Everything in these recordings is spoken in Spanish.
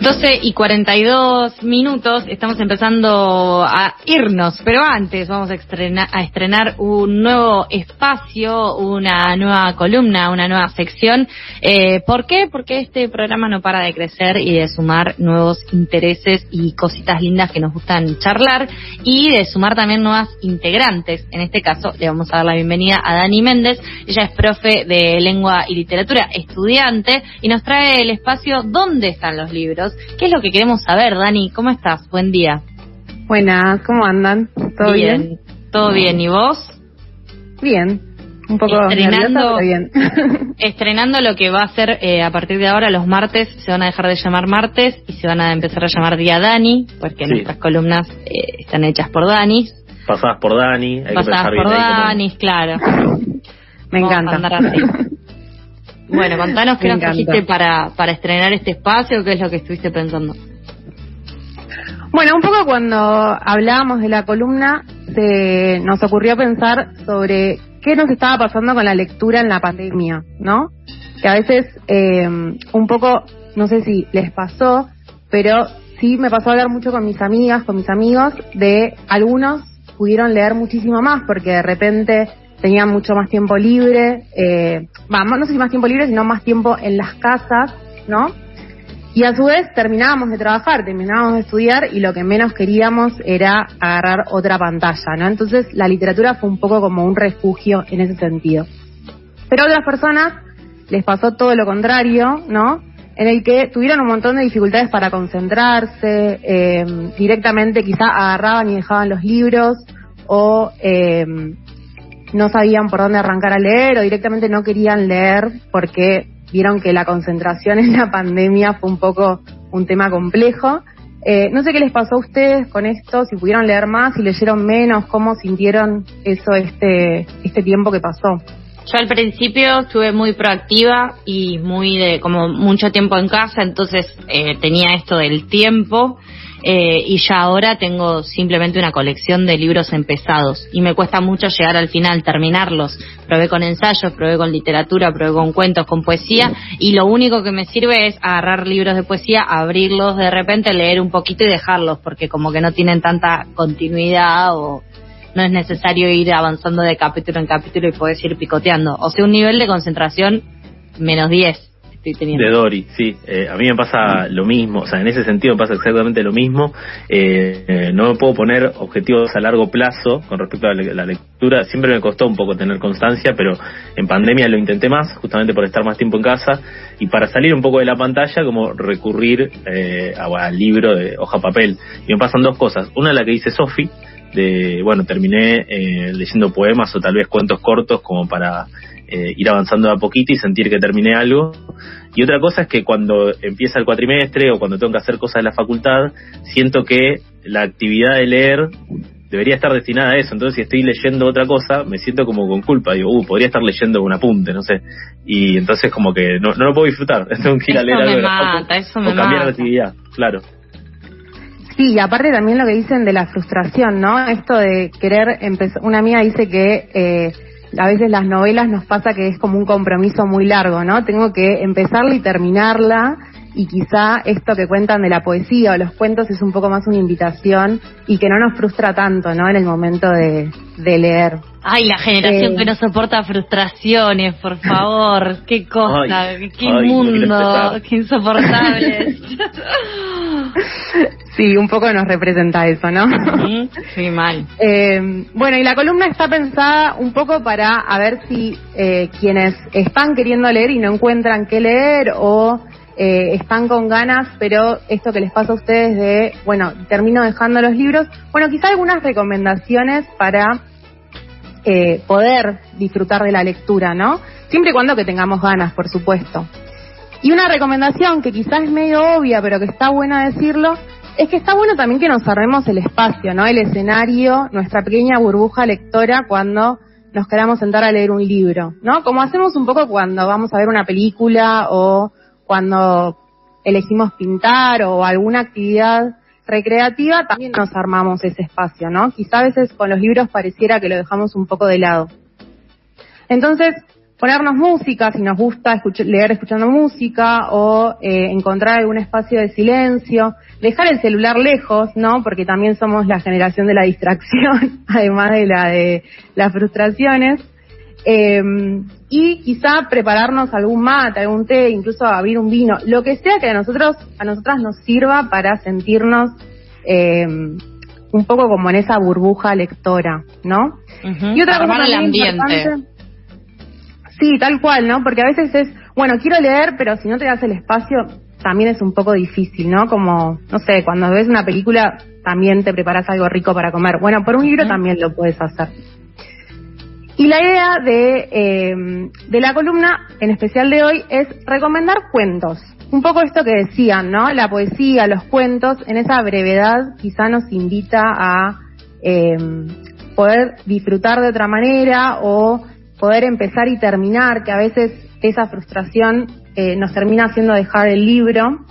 12 y 42 minutos, estamos empezando a irnos, pero antes vamos a estrenar, a estrenar un nuevo espacio, una nueva columna, una nueva sección. Eh, ¿Por qué? Porque este programa no para de crecer y de sumar nuevos intereses y cositas lindas que nos gustan charlar y de sumar también nuevas integrantes. En este caso le vamos a dar la bienvenida a Dani Méndez, ella es profe de lengua y literatura, estudiante, y nos trae el espacio ¿Dónde están los libros? ¿Qué es lo que queremos saber, Dani? ¿Cómo estás? Buen día. Buenas, ¿cómo andan? ¿Todo bien? ¿Todo bien? ¿Y vos? Bien. Un poco estrenando, bien. estrenando lo que va a ser eh, a partir de ahora los martes, se van a dejar de llamar martes y se van a empezar a llamar día Dani, porque nuestras columnas eh, están hechas por Dani. Pasadas por Dani. Pasadas por Dani, claro. Me encanta. Bueno, contanos qué nos trajiste para, para estrenar este espacio, qué es lo que estuviste pensando. Bueno, un poco cuando hablábamos de la columna, se nos ocurrió pensar sobre qué nos estaba pasando con la lectura en la pandemia, ¿no? Que a veces, eh, un poco, no sé si les pasó, pero sí me pasó a hablar mucho con mis amigas, con mis amigos, de algunos pudieron leer muchísimo más porque de repente tenían mucho más tiempo libre, eh, no sé si más tiempo libre, sino más tiempo en las casas, ¿no? Y a su vez terminábamos de trabajar, terminábamos de estudiar y lo que menos queríamos era agarrar otra pantalla, ¿no? Entonces la literatura fue un poco como un refugio en ese sentido. Pero a otras personas les pasó todo lo contrario, ¿no? En el que tuvieron un montón de dificultades para concentrarse, eh, directamente quizá agarraban y dejaban los libros o eh, no sabían por dónde arrancar a leer o directamente no querían leer porque vieron que la concentración en la pandemia fue un poco un tema complejo. Eh, no sé qué les pasó a ustedes con esto, si pudieron leer más, si leyeron menos, cómo sintieron eso este, este tiempo que pasó. Yo al principio estuve muy proactiva y muy de como mucho tiempo en casa, entonces eh, tenía esto del tiempo eh, y ya ahora tengo simplemente una colección de libros empezados y me cuesta mucho llegar al final, terminarlos. Probé con ensayos, probé con literatura, probé con cuentos, con poesía y lo único que me sirve es agarrar libros de poesía, abrirlos de repente, leer un poquito y dejarlos porque como que no tienen tanta continuidad o no es necesario ir avanzando de capítulo en capítulo y puedes ir picoteando. O sea, un nivel de concentración menos 10 de Dory, sí. Eh, a mí me pasa lo mismo, o sea, en ese sentido me pasa exactamente lo mismo. Eh, eh, no me puedo poner objetivos a largo plazo con respecto a la, lectura. Siempre me costó un poco tener constancia, pero en pandemia lo intenté más, justamente por estar más tiempo en casa y para salir un poco de la pantalla, como recurrir al libro de hoja papel. Y me pasan dos cosas. Una, la que dice Sofi, de, bueno, terminé leyendo poemas o tal vez cuentos cortos como para eh, ir avanzando a poquito y sentir que terminé algo. Y otra cosa es que cuando empieza el cuatrimestre o cuando tengo que hacer cosas de la facultad, siento que la actividad de leer debería estar destinada a eso. Entonces, si estoy leyendo otra cosa, me siento como con culpa. Digo, uh, podría estar leyendo un apunte, no sé. Y entonces, como que no, no lo puedo disfrutar. Tengo que ir a leer algo de la o cambiar de actividad, claro. Sí, y aparte también lo que dicen de la frustración, ¿no? Esto de querer empezar. Una amiga dice que. Eh, a veces las novelas nos pasa que es como un compromiso muy largo, ¿no? Tengo que empezarla y terminarla y quizá esto que cuentan de la poesía o los cuentos es un poco más una invitación y que no nos frustra tanto, ¿no? En el momento de, leer. Ay, la generación eh, que no soporta frustraciones, por favor. Qué cosa, qué inmundo, qué insoportable. Sí, un poco nos representa eso, ¿no? Sí, mal. Eh, bueno, y la columna está pensada un poco para a ver si eh, quienes están queriendo leer y no encuentran qué leer o eh, están con ganas, pero esto que les pasa a ustedes de, bueno, termino dejando los libros, bueno, quizá algunas recomendaciones para poder disfrutar de la lectura, ¿no? Siempre y cuando que tengamos ganas, por supuesto. Y una recomendación que quizás es medio obvia, pero que está buena decirlo, es que está bueno también que nos armemos el espacio, ¿no? El escenario, nuestra pequeña burbuja lectora cuando nos queramos sentar a leer un libro, ¿no? Como hacemos un poco cuando vamos a ver una película o cuando elegimos pintar o alguna actividad recreativa, también nos armamos ese espacio, ¿no? Quizá a veces con los libros pareciera que lo dejamos un poco de lado. Entonces, ponernos música, si nos gusta leer escuchando música o eh, encontrar algún espacio de silencio, dejar el celular lejos, ¿no? Porque también somos la generación de la distracción, además de la de las frustraciones. Eh, y quizá prepararnos algún mate, algún té, incluso abrir un vino, lo que sea que a nosotros, a nosotras nos sirva para sentirnos eh, un poco como en esa burbuja lectora, ¿no? Y otra cosa el ambiente. Sí, tal cual, ¿no? Porque a veces es, bueno, quiero leer, pero si no te das el espacio, también es un poco difícil, ¿no? Como, no sé, cuando ves una película, también te preparas algo rico para comer. Bueno, por un libro también lo puedes hacer. Y la idea de, eh, de la columna, en especial de hoy, es recomendar cuentos. Un poco esto que decían, ¿no? La poesía, los cuentos, en esa brevedad quizá nos invita a eh, poder disfrutar de otra manera o poder empezar y terminar, que a veces esa frustración eh, nos termina haciendo dejar el libro.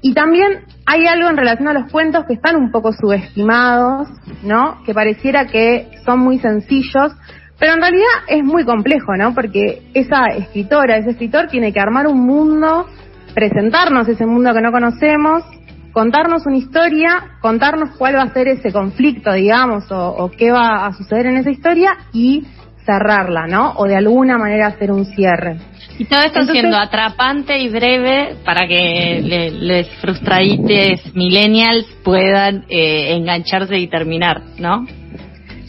Y también hay algo en relación a los cuentos que están un poco subestimados, ¿no? Que pareciera que son muy sencillos, pero en realidad es muy complejo, ¿no? Porque esa escritora, ese escritor tiene que armar un mundo, presentarnos ese mundo que no conocemos, contarnos una historia, contarnos cuál va a ser ese conflicto, digamos, o, qué va a suceder en esa historia y cerrarla, ¿no? O de alguna manera hacer un cierre. Y todo esto siendo atrapante y breve para que les les frustradites millennials puedan eh, engancharse y terminar, ¿no?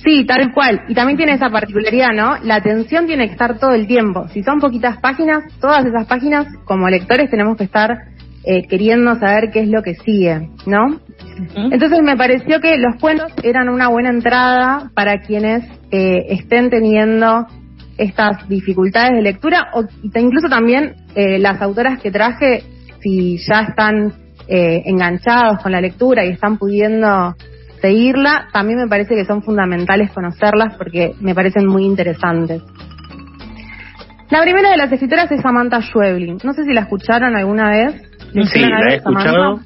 Sí, tal cual. Y también tiene esa particularidad, ¿no? La atención tiene que estar todo el tiempo. Si son poquitas páginas, todas esas páginas, como lectores, tenemos que estar eh, queriendo saber qué es lo que sigue, ¿no? Entonces me pareció que los cuentos eran una buena entrada para quienes eh, estén teniendo estas dificultades de lectura o incluso también eh, las autoras que traje, si ya están eh, enganchados con la lectura y están pudiendo seguirla, también me parece que son fundamentales conocerlas porque me parecen muy interesantes. La primera de las escritoras es Samantha Schweblin. No sé si la escucharon alguna vez. Sí, la he escuchado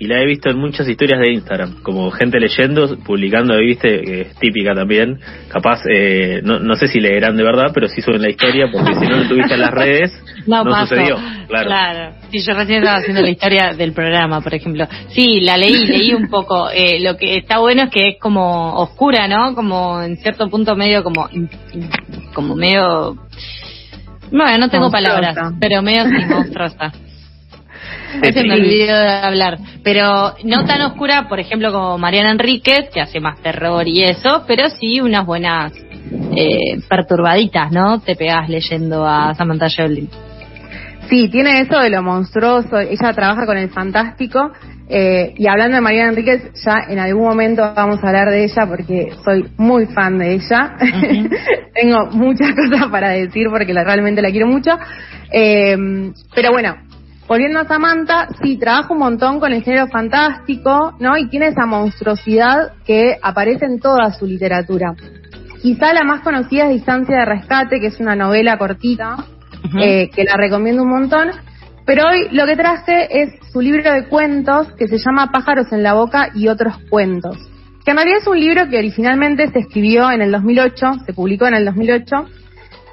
y la he visto en muchas historias de Instagram, como gente leyendo, publicando, viste, que es típica también. Capaz, eh, no, no sé si leerán de verdad, pero sí suben la historia, porque si no lo tuviste en las redes, no, sucedió. Claro. claro. Sí, yo recién estaba haciendo la historia del programa, por ejemplo. Sí, la leí, leí un poco. Eh, lo que está bueno es que es como oscura, ¿no? Como en cierto punto medio como, como medio... Bueno, no tengo palabras, pero medio sí, monstruosa. Se me olvidó de hablar. Pero no tan oscura, por ejemplo, como Mariana Enríquez, que hace más terror y eso, pero sí unas buenas eh, perturbaditas, ¿no? Te pegas leyendo a Samantha Joplin. Sí, tiene eso de lo monstruoso. Ella trabaja con el fantástico. Eh, y hablando de Mariana Enríquez, ya en algún momento vamos a hablar de ella porque soy muy fan de ella. Tengo muchas cosas para decir porque la, realmente la quiero mucho. Eh, pero bueno, Volviendo a Samantha, sí, trabaja un montón con el género fantástico, ¿no? Y tiene esa monstruosidad que aparece en toda su literatura. Quizá la más conocida es Distancia de Rescate, que es una novela cortita, eh, que la recomiendo un montón. Pero hoy lo que traje es su libro de cuentos que se llama Pájaros en la Boca y otros cuentos. Que en realidad es un libro que originalmente se escribió en el 2008, se publicó en el 2008,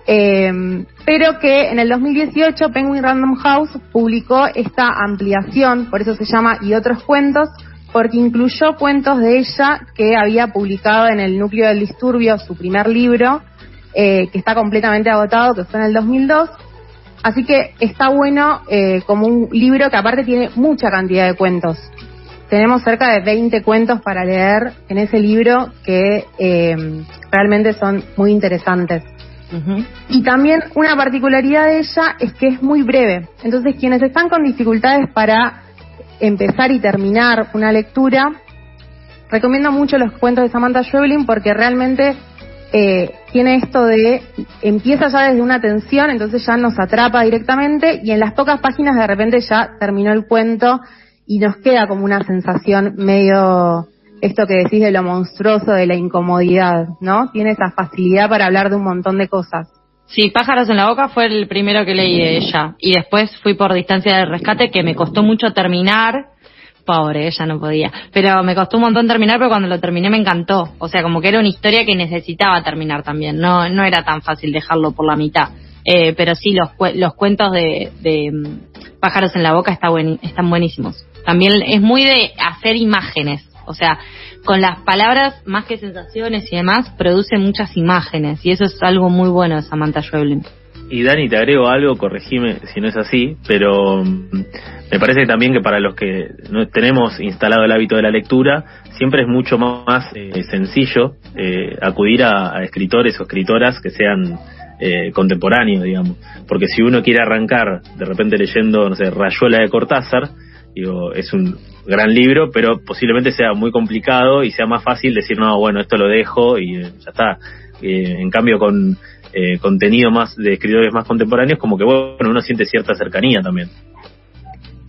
eh, pero que en el 2018 Penguin Random House publicó esta ampliación, por eso se llama Y otros cuentos, porque incluyó cuentos de ella que había publicado en el núcleo del disturbio, su primer libro, eh, que está completamente agotado, que fue en el 2002. Así que está bueno eh, como un libro que aparte tiene mucha cantidad de cuentos. Tenemos cerca de 20 cuentos para leer en ese libro que eh, realmente son muy interesantes. Y también una particularidad de ella es que es muy breve. Entonces, quienes están con dificultades para empezar y terminar una lectura, recomiendo mucho los cuentos de Samantha Schweblin porque realmente eh, tiene esto de empieza ya desde una tensión, entonces ya nos atrapa directamente y en las pocas páginas de repente ya terminó el cuento y nos queda como una sensación medio esto que decís de lo monstruoso, de la incomodidad, ¿no? Tiene esa facilidad para hablar de un montón de cosas. Sí, Pájaros en la Boca fue el primero que leí de ella. Y después fui por Distancia de Rescate, que me costó mucho terminar. Pobre, ella no podía. Pero me costó un montón terminar, pero cuando lo terminé me encantó. O sea, como que era una historia que necesitaba terminar también. No, no era tan fácil dejarlo por la mitad. Eh, pero sí, los, los cuentos de, de mm, Pájaros en la Boca está buen, están buenísimos. También es muy de hacer imágenes. O sea, con las palabras, más que sensaciones y demás, produce muchas imágenes. Y eso es algo muy bueno de Samantha Schweblin. Y Dani, te agrego algo, corregime si no es así, pero mm, me parece también que para los que no tenemos instalado el hábito de la lectura, siempre es mucho más eh, sencillo eh, acudir a, escritores o escritoras que sean eh, contemporáneos, digamos. Porque si uno quiere arrancar de repente leyendo, no sé, Rayuela de Cortázar, digo, es un gran libro, pero posiblemente sea muy complicado y sea más fácil decir, no, bueno, esto lo dejo y ya está. en cambio, con eh, contenido más de escritores más contemporáneos, como que bueno, uno siente cierta cercanía también.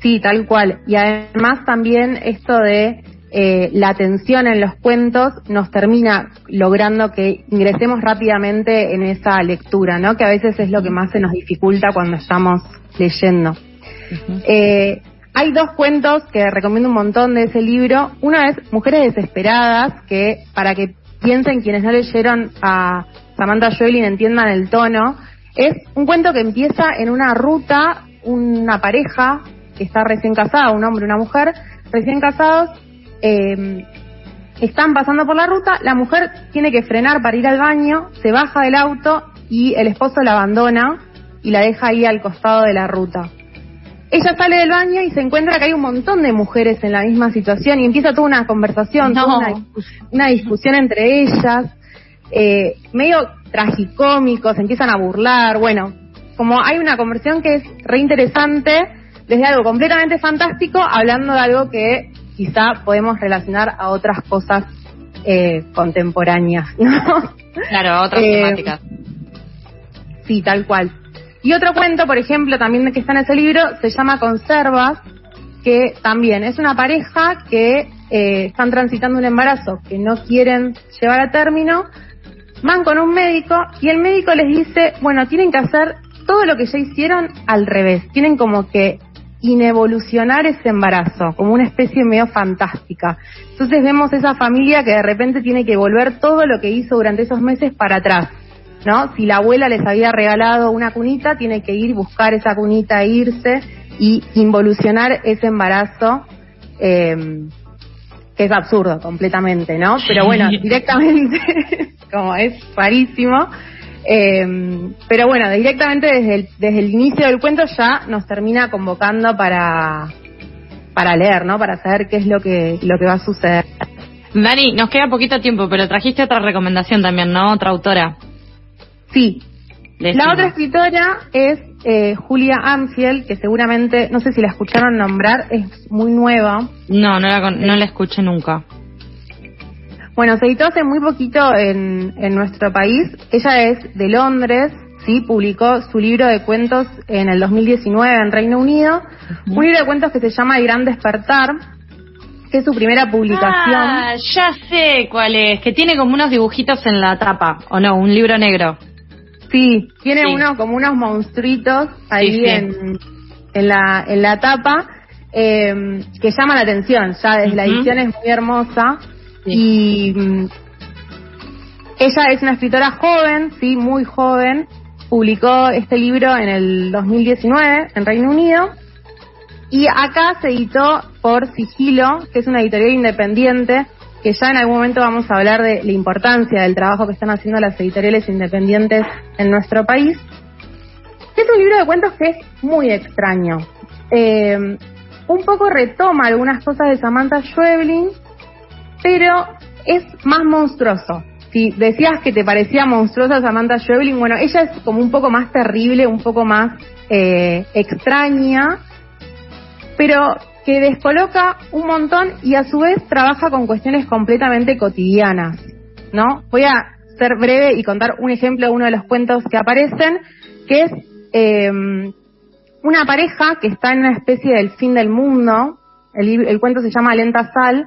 Sí, tal cual. Y además también esto de eh, la atención en los cuentos nos termina logrando que ingresemos rápidamente en esa lectura, ¿no? Que a veces es lo que más se nos dificulta cuando estamos leyendo. eh, hay dos cuentos que recomiendo un montón de ese libro. Uno es Mujeres Desesperadas, que para que piensen quienes no leyeron a Samantha Joelin entiendan el tono, es un cuento que empieza en una ruta, una pareja que está recién casada, un hombre y una mujer, recién casados, eh, están pasando por la ruta, la mujer tiene que frenar para ir al baño, se baja del auto y el esposo la abandona y la deja ahí al costado de la ruta. Ella sale del baño y se encuentra que hay un montón de mujeres en la misma situación y empieza toda una conversación, una, discusión entre ellas, eh, medio tragicómico, se empiezan a burlar, bueno, como hay una conversión que es re interesante, desde algo completamente fantástico, hablando de algo que quizá podemos relacionar a otras cosas eh, contemporáneas, ¿no? Claro, a otras eh, temáticas. Sí, tal cual. Y otro cuento, por ejemplo, también que está en ese libro, se llama Conservas, que también es una pareja que eh, están transitando un embarazo que no quieren llevar a término, van con un médico y el médico les dice, bueno, tienen que hacer todo lo que ya hicieron al revés, tienen como que inevolucionar ese embarazo, como una especie medio fantástica. Entonces vemos esa familia que de repente tiene que volver todo lo que hizo durante esos meses para atrás ¿no? Si la abuela les había regalado una cunita, tiene que ir, buscar esa cunita, irse y involucionar ese embarazo, eh, que es absurdo completamente, ¿no? Pero bueno, directamente, como es rarísimo, eh, pero bueno, directamente desde el, desde el inicio del cuento ya nos termina convocando para, para leer, ¿no? Para saber qué es lo que, lo que va a suceder. Dani, nos queda poquito tiempo, pero trajiste otra recomendación también, ¿no? Otra autora. Sí. La otra escritora es eh, Julia Anfield, que seguramente, no sé si la escucharon nombrar, es muy nueva. No, no la, no la escuché nunca. Bueno, se editó hace muy poquito en, en nuestro país. Ella es de Londres, sí, publicó su libro de cuentos en el 2019 en Reino Unido. Un libro de cuentos que se llama El Gran Despertar, que es su primera publicación. Ah, ya sé cuál es, que tiene como unos dibujitos en la tapa, ¿o no? Un libro negro. Sí, tiene uno como unos monstruitos ahí En, en, la, en la tapa eh, que llama la atención. Ya desde la edición es muy hermosa. Y mm, ella es una escritora joven, sí, muy joven. Publicó este libro en el 2019 en Reino Unido. Y acá se editó por Sigilo, que es una editorial independiente que ya en algún momento vamos a hablar de la importancia del trabajo que están haciendo las editoriales independientes en nuestro país. Es un libro de cuentos que es muy extraño. Eh, un poco retoma algunas cosas de Samantha Schweblin, pero es más monstruoso. Si decías que te parecía monstruosa Samantha Schweblin, bueno, ella es como un poco más terrible, un poco más eh, extraña, pero que descoloca un montón y a su vez trabaja con cuestiones completamente cotidianas, ¿no? Voy a ser breve y contar un ejemplo de uno de los cuentos que aparecen, que es em, una pareja que está en una especie del fin del mundo, el, el cuento se llama Lenta Sal,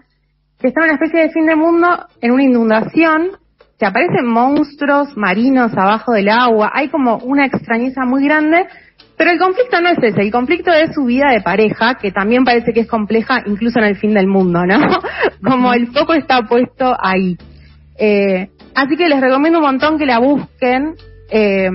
que está en una especie de fin del mundo, en una inundación, que aparecen monstruos marinos abajo del agua, hay como una extrañeza muy grande, pero el conflicto no es ese, el conflicto es su vida de pareja, que también parece que es compleja incluso en el fin del mundo, ¿no? Como el foco está puesto ahí. Eh, así que les recomiendo un montón que la busquen. Eh,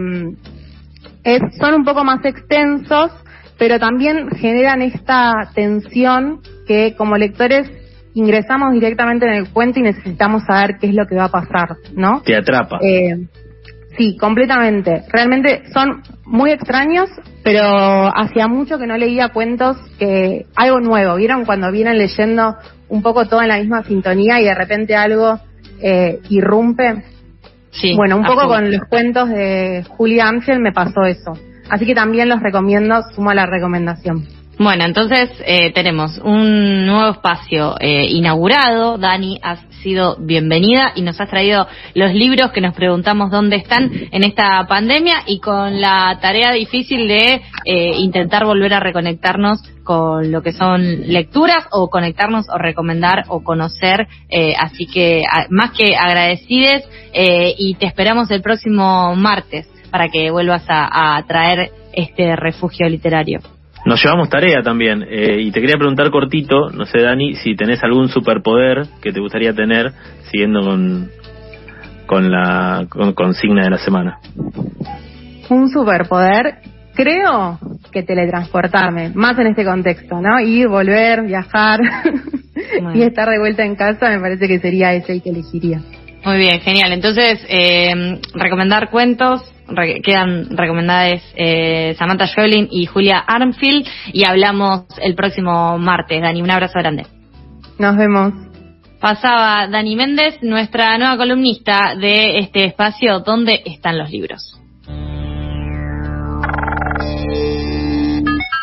son un poco más extensos, pero también generan esta tensión que como lectores ingresamos directamente en el cuento y necesitamos saber qué es lo que va a pasar, ¿no? Te atrapa. Eh, sí, completamente. Realmente son muy extraños, pero hacía mucho que no leía cuentos que algo nuevo. ¿Vieron cuando vienen leyendo un poco todo en la misma sintonía y de repente algo eh, irrumpe? Sí. Bueno, un poco con los cuentos de Julia Anfield me pasó eso. Así que también los recomiendo, sumo a la recomendación. Bueno, entonces eh, tenemos un nuevo espacio eh, inaugurado. Dani, has sido bienvenida y nos has traído los libros que nos preguntamos dónde están en esta pandemia y con la tarea difícil de eh, intentar volver a reconectarnos con lo que son lecturas o conectarnos o recomendar o conocer. así que más que agradecides y te esperamos el próximo martes para que vuelvas a traer este refugio literario. Nos llevamos tarea también. Eh, y te quería preguntar cortito, no sé, Dani, si tenés algún superpoder que te gustaría tener siguiendo con, con la consigna de la semana. Un superpoder, creo que teletransportarme, más en este contexto, ¿no? Ir, volver, viajar y estar de vuelta en casa, me parece que sería ese el que elegiría. Muy bien, genial. Entonces, eh, recomendar cuentos, quedan recomendadas eh, Samantha Schoelin y Julia Armfield y hablamos el próximo martes. Dani, un abrazo grande. Nos vemos. Pasaba Dani Méndez, nuestra nueva columnista de este espacio ¿Dónde están los libros?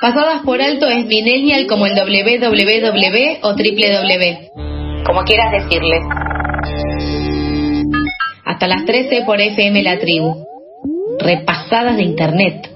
Pasadas por alto es millennial como el www o www, como quieras decirle. Hasta las 13 por FM La Tribu repasadas de internet.